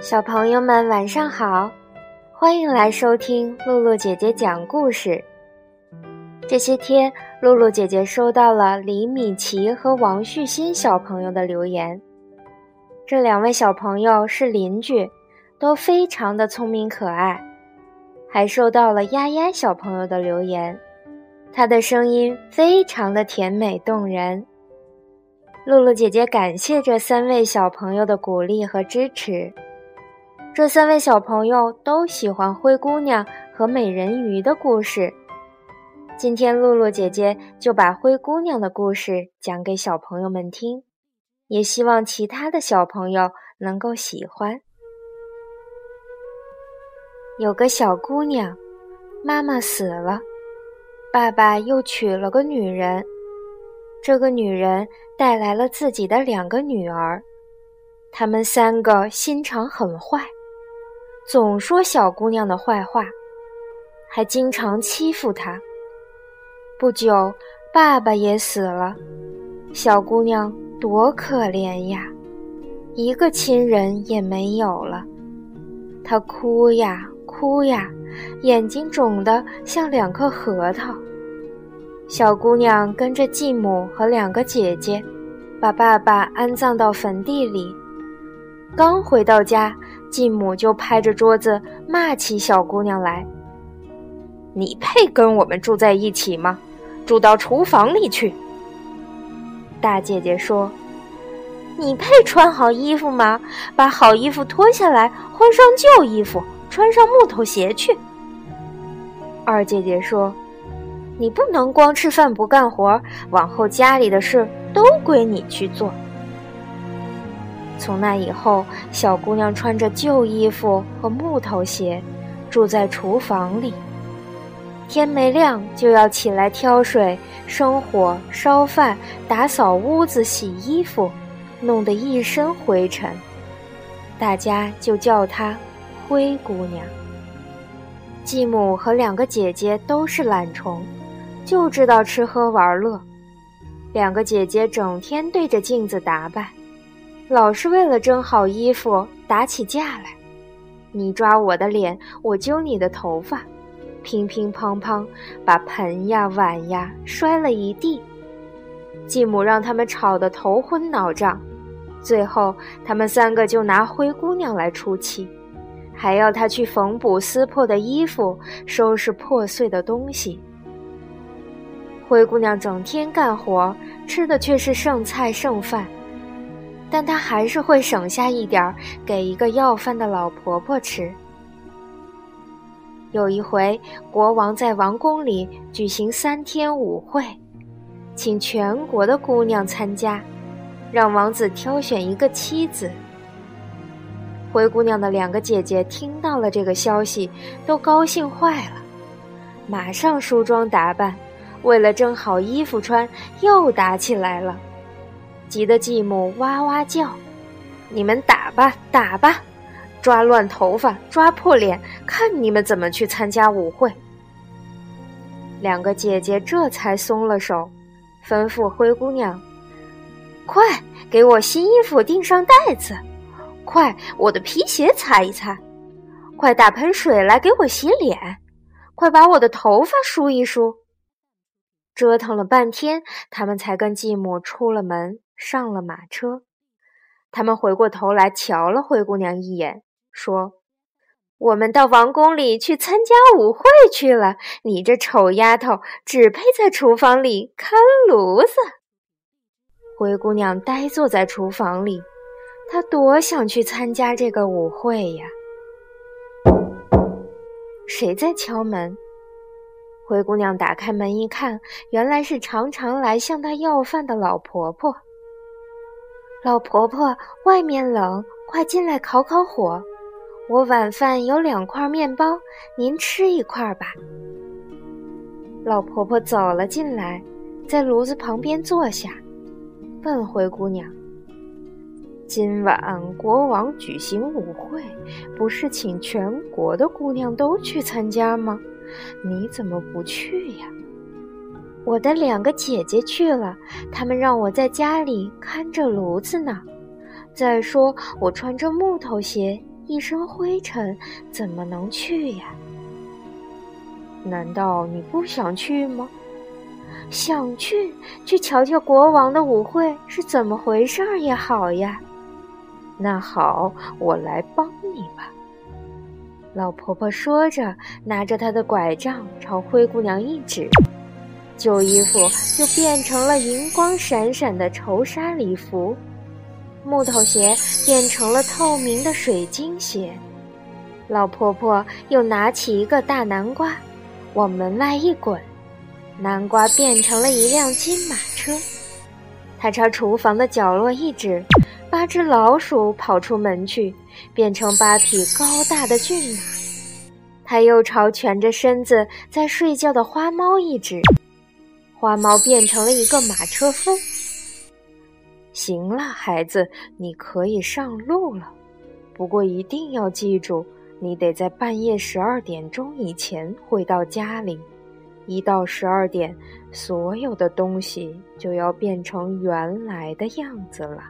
小朋友们晚上好，欢迎来收听露露姐姐讲故事。这些天，露露姐姐收到了李米奇和王旭新小朋友的留言。这两位小朋友是邻居，都非常的聪明可爱。还收到了丫丫小朋友的留言，她的声音非常的甜美动人。露露姐姐感谢这三位小朋友的鼓励和支持。这三位小朋友都喜欢灰姑娘和美人鱼的故事。今天露露姐姐就把灰姑娘的故事讲给小朋友们听，也希望其他的小朋友能够喜欢。有个小姑娘，妈妈死了，爸爸又娶了个女人，这个女人带来了自己的两个女儿，她们三个心肠很坏。总说小姑娘的坏话，还经常欺负她。不久，爸爸也死了，小姑娘多可怜呀，一个亲人也没有了。她哭呀哭呀，眼睛肿得像两颗核桃。小姑娘跟着继母和两个姐姐，把爸爸安葬到坟地里。刚回到家。继母就拍着桌子骂起小姑娘来：“你配跟我们住在一起吗？住到厨房里去！”大姐姐说：“你配穿好衣服吗？把好衣服脱下来，换上旧衣服，穿上木头鞋去。”二姐姐说：“你不能光吃饭不干活，往后家里的事都归你去做。”从那以后，小姑娘穿着旧衣服和木头鞋，住在厨房里。天没亮就要起来挑水、生火、烧饭、打扫屋子、洗衣服，弄得一身灰尘。大家就叫她灰姑娘。继母和两个姐姐都是懒虫，就知道吃喝玩乐。两个姐姐整天对着镜子打扮。老是为了争好衣服打起架来，你抓我的脸，我揪你的头发，乒乒乓乓，把盆呀碗呀摔了一地。继母让他们吵得头昏脑胀，最后他们三个就拿灰姑娘来出气，还要她去缝补撕破的衣服，收拾破碎的东西。灰姑娘整天干活，吃的却是剩菜剩饭。但她还是会省下一点儿给一个要饭的老婆婆吃。有一回，国王在王宫里举行三天舞会，请全国的姑娘参加，让王子挑选一个妻子。灰姑娘的两个姐姐听到了这个消息，都高兴坏了，马上梳妆打扮，为了争好衣服穿，又打起来了。急得继母哇哇叫：“你们打吧，打吧，抓乱头发，抓破脸，看你们怎么去参加舞会。”两个姐姐这才松了手，吩咐灰姑娘：“快给我新衣服钉上带子，快我的皮鞋擦一擦，快打盆水来给我洗脸，快把我的头发梳一梳。”折腾了半天，他们才跟继母出了门。上了马车，他们回过头来瞧了灰姑娘一眼，说：“我们到王宫里去参加舞会去了。你这丑丫头，只配在厨房里看炉子。”灰姑娘呆坐在厨房里，她多想去参加这个舞会呀！谁在敲门？灰姑娘打开门一看，原来是常常来向她要饭的老婆婆。老婆婆，外面冷，快进来烤烤火。我晚饭有两块面包，您吃一块吧。老婆婆走了进来，在炉子旁边坐下，问灰姑娘：“今晚国王举行舞会，不是请全国的姑娘都去参加吗？你怎么不去呀？我的两个姐姐去了，她们让我在家里看着炉子呢。再说，我穿着木头鞋，一身灰尘，怎么能去呀？难道你不想去吗？想去，去瞧瞧国王的舞会是怎么回事儿也好呀。那好，我来帮你吧。老婆婆说着，拿着她的拐杖朝灰姑娘一指，旧衣服就变成了银光闪闪的绸纱礼服，木头鞋变成了透明的水晶鞋。老婆婆又拿起一个大南瓜，往门外一滚，南瓜变成了一辆金马车。她朝厨房的角落一指。八只老鼠跑出门去，变成八匹高大的骏马。他又朝蜷着身子在睡觉的花猫一指，花猫变成了一个马车夫。行了，孩子，你可以上路了。不过一定要记住，你得在半夜十二点钟以前回到家里。一到十二点，所有的东西就要变成原来的样子了。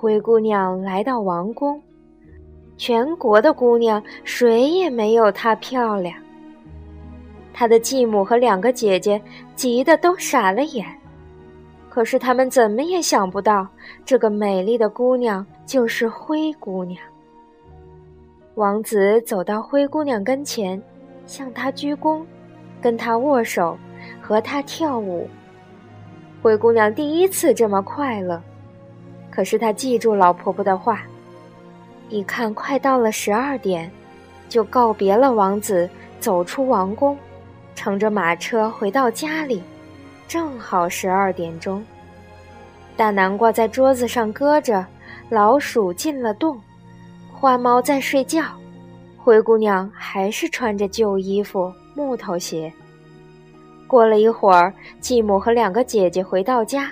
灰姑娘来到王宫，全国的姑娘谁也没有她漂亮。她的继母和两个姐姐急得都傻了眼，可是他们怎么也想不到，这个美丽的姑娘就是灰姑娘。王子走到灰姑娘跟前，向她鞠躬，跟她握手，和她跳舞。灰姑娘第一次这么快乐。可是她记住老婆婆的话，一看快到了十二点，就告别了王子，走出王宫，乘着马车回到家里，正好十二点钟。大南瓜在桌子上搁着，老鼠进了洞，花猫在睡觉，灰姑娘还是穿着旧衣服、木头鞋。过了一会儿，继母和两个姐姐回到家。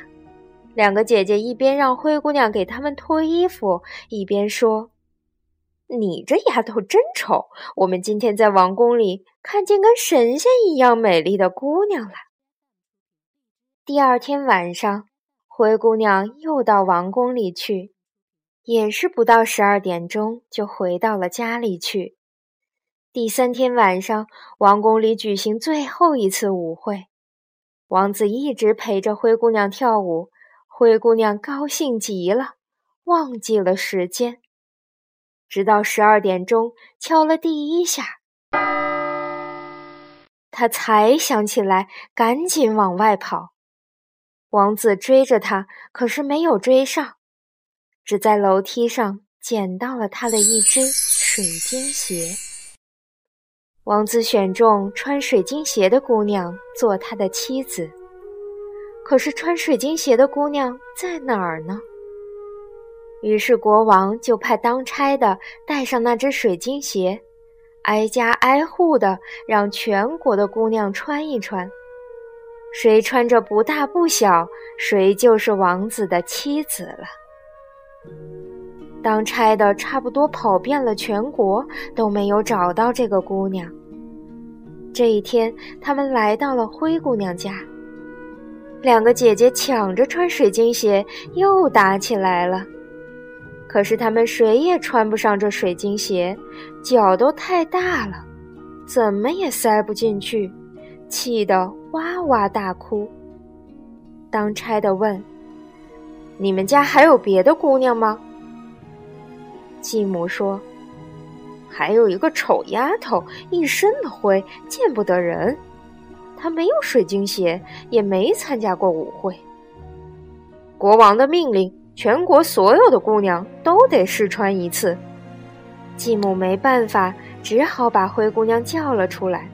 两个姐姐一边让灰姑娘给他们脱衣服，一边说：“你这丫头真丑！我们今天在王宫里看见跟神仙一样美丽的姑娘了。”第二天晚上，灰姑娘又到王宫里去，也是不到十二点钟就回到了家里去。第三天晚上，王宫里举行最后一次舞会，王子一直陪着灰姑娘跳舞。灰姑娘高兴极了，忘记了时间，直到十二点钟敲了第一下，她才想起来，赶紧往外跑。王子追着她，可是没有追上，只在楼梯上捡到了她的一只水晶鞋。王子选中穿水晶鞋的姑娘做他的妻子。可是穿水晶鞋的姑娘在哪儿呢？于是国王就派当差的带上那只水晶鞋，挨家挨户的让全国的姑娘穿一穿。谁穿着不大不小，谁就是王子的妻子了。当差的差不多跑遍了全国，都没有找到这个姑娘。这一天，他们来到了灰姑娘家。两个姐姐抢着穿水晶鞋，又打起来了。可是她们谁也穿不上这水晶鞋，脚都太大了，怎么也塞不进去，气得哇哇大哭。当差的问：“你们家还有别的姑娘吗？”继母说：“还有一个丑丫头，一身的灰，见不得人。”她没有水晶鞋，也没参加过舞会。国王的命令，全国所有的姑娘都得试穿一次。继母没办法，只好把灰姑娘叫了出来。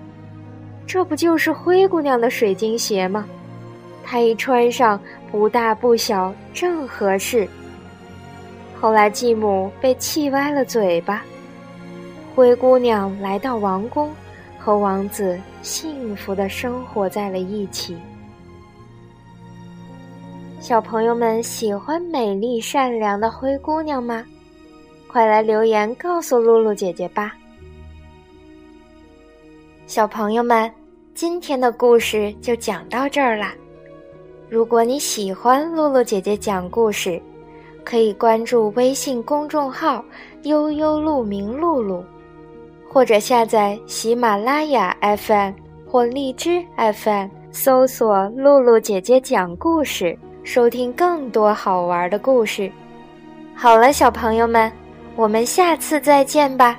这不就是灰姑娘的水晶鞋吗？她一穿上，不大不小，正合适。后来继母被气歪了嘴巴。灰姑娘来到王宫。和王子幸福的生活在了一起。小朋友们喜欢美丽善良的灰姑娘吗？快来留言告诉露露姐姐吧。小朋友们，今天的故事就讲到这儿啦。如果你喜欢露露姐姐讲故事，可以关注微信公众号“悠悠鹿鸣露露”，或者下载喜马拉雅 FM 或荔枝 FM，搜索“露露姐姐讲故事”，收听更多好玩的故事。好了，小朋友们。我们下次再见吧。